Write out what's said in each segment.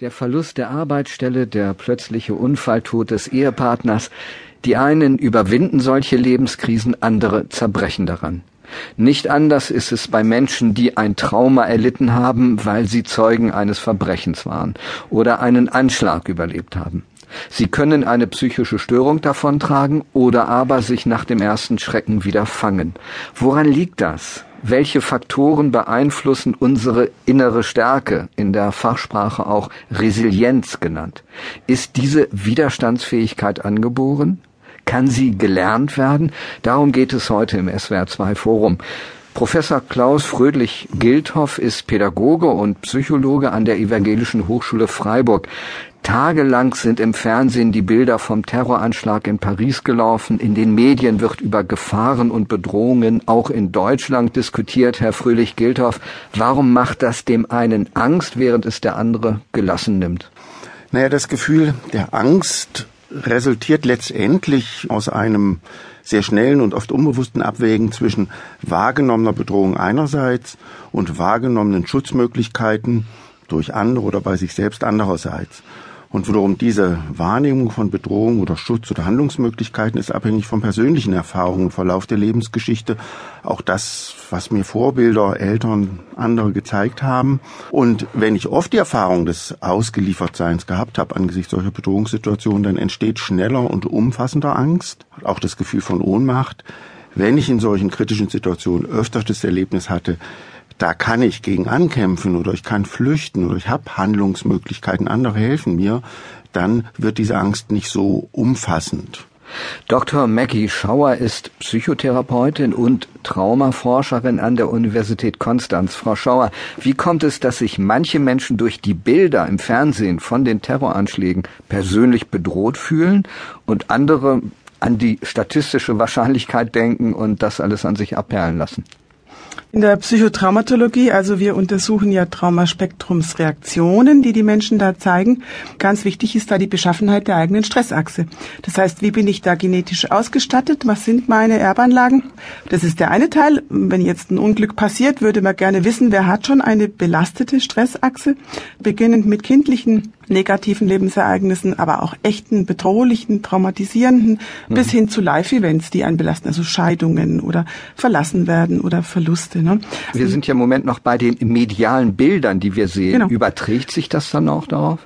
Der Verlust der Arbeitsstelle, der plötzliche Unfalltod des Ehepartners, die einen überwinden solche Lebenskrisen, andere zerbrechen daran. Nicht anders ist es bei Menschen, die ein Trauma erlitten haben, weil sie Zeugen eines Verbrechens waren oder einen Anschlag überlebt haben. Sie können eine psychische Störung davontragen oder aber sich nach dem ersten Schrecken wieder fangen. Woran liegt das? Welche Faktoren beeinflussen unsere innere Stärke, in der Fachsprache auch Resilienz genannt. Ist diese Widerstandsfähigkeit angeboren? Kann sie gelernt werden? Darum geht es heute im SWR2 Forum. Professor Klaus Frödlich-Gildhoff ist Pädagoge und Psychologe an der Evangelischen Hochschule Freiburg. Tagelang sind im Fernsehen die Bilder vom Terroranschlag in Paris gelaufen. In den Medien wird über Gefahren und Bedrohungen auch in Deutschland diskutiert. Herr Fröhlich-Gildhoff, warum macht das dem einen Angst, während es der andere gelassen nimmt? Naja, das Gefühl der Angst resultiert letztendlich aus einem sehr schnellen und oft unbewussten Abwägen zwischen wahrgenommener Bedrohung einerseits und wahrgenommenen Schutzmöglichkeiten durch andere oder bei sich selbst andererseits. Und wiederum diese Wahrnehmung von Bedrohung oder Schutz oder Handlungsmöglichkeiten ist abhängig von persönlichen Erfahrungen Verlauf der Lebensgeschichte. Auch das, was mir Vorbilder, Eltern, andere gezeigt haben. Und wenn ich oft die Erfahrung des Ausgeliefertseins gehabt habe angesichts solcher Bedrohungssituationen, dann entsteht schneller und umfassender Angst, auch das Gefühl von Ohnmacht. Wenn ich in solchen kritischen Situationen öfter das Erlebnis hatte, da kann ich gegen ankämpfen oder ich kann flüchten oder ich habe Handlungsmöglichkeiten, andere helfen mir, dann wird diese Angst nicht so umfassend. Dr. Maggie Schauer ist Psychotherapeutin und Traumaforscherin an der Universität Konstanz. Frau Schauer, wie kommt es, dass sich manche Menschen durch die Bilder im Fernsehen von den Terroranschlägen persönlich bedroht fühlen und andere an die statistische Wahrscheinlichkeit denken und das alles an sich abperlen lassen? In der Psychotraumatologie, also wir untersuchen ja Traumaspektrumsreaktionen, die die Menschen da zeigen. Ganz wichtig ist da die Beschaffenheit der eigenen Stressachse. Das heißt, wie bin ich da genetisch ausgestattet? Was sind meine Erbanlagen? Das ist der eine Teil. Wenn jetzt ein Unglück passiert, würde man gerne wissen, wer hat schon eine belastete Stressachse, beginnend mit kindlichen negativen Lebensereignissen, aber auch echten, bedrohlichen, traumatisierenden, mhm. bis hin zu Live-Events, die einen belasten, also Scheidungen oder verlassen werden oder Verluste. Ne? Wir sind ja im Moment noch bei den medialen Bildern, die wir sehen. Genau. Überträgt sich das dann auch darauf?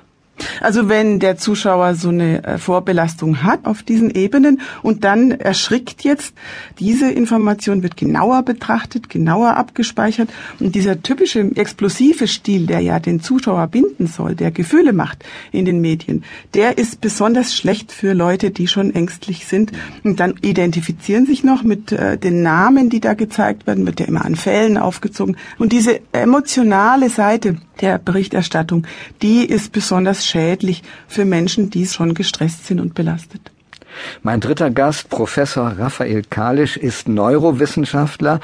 Also wenn der Zuschauer so eine äh, Vorbelastung hat auf diesen Ebenen und dann erschrickt jetzt, diese Information wird genauer betrachtet, genauer abgespeichert und dieser typische explosive Stil, der ja den Zuschauer binden soll, der Gefühle macht in den Medien, der ist besonders schlecht für Leute, die schon ängstlich sind. Und dann identifizieren sich noch mit äh, den Namen, die da gezeigt werden, wird ja immer an Fällen aufgezogen. Und diese emotionale Seite der Berichterstattung, die ist besonders schädlich für Menschen, die schon gestresst sind und belastet. Mein dritter Gast, Professor Raphael Kalisch, ist Neurowissenschaftler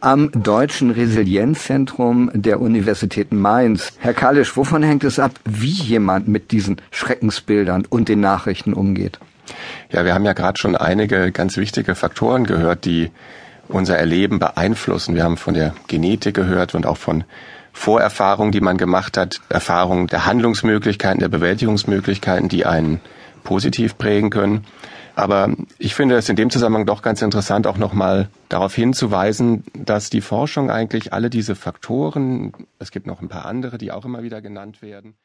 am Deutschen Resilienzzentrum der Universität Mainz. Herr Kalisch, wovon hängt es ab, wie jemand mit diesen Schreckensbildern und den Nachrichten umgeht? Ja, wir haben ja gerade schon einige ganz wichtige Faktoren gehört, die unser Erleben beeinflussen. Wir haben von der Genetik gehört und auch von Vorerfahrungen, die man gemacht hat, Erfahrungen der Handlungsmöglichkeiten, der Bewältigungsmöglichkeiten, die einen positiv prägen können. Aber ich finde es in dem Zusammenhang doch ganz interessant, auch nochmal darauf hinzuweisen, dass die Forschung eigentlich alle diese Faktoren, es gibt noch ein paar andere, die auch immer wieder genannt werden,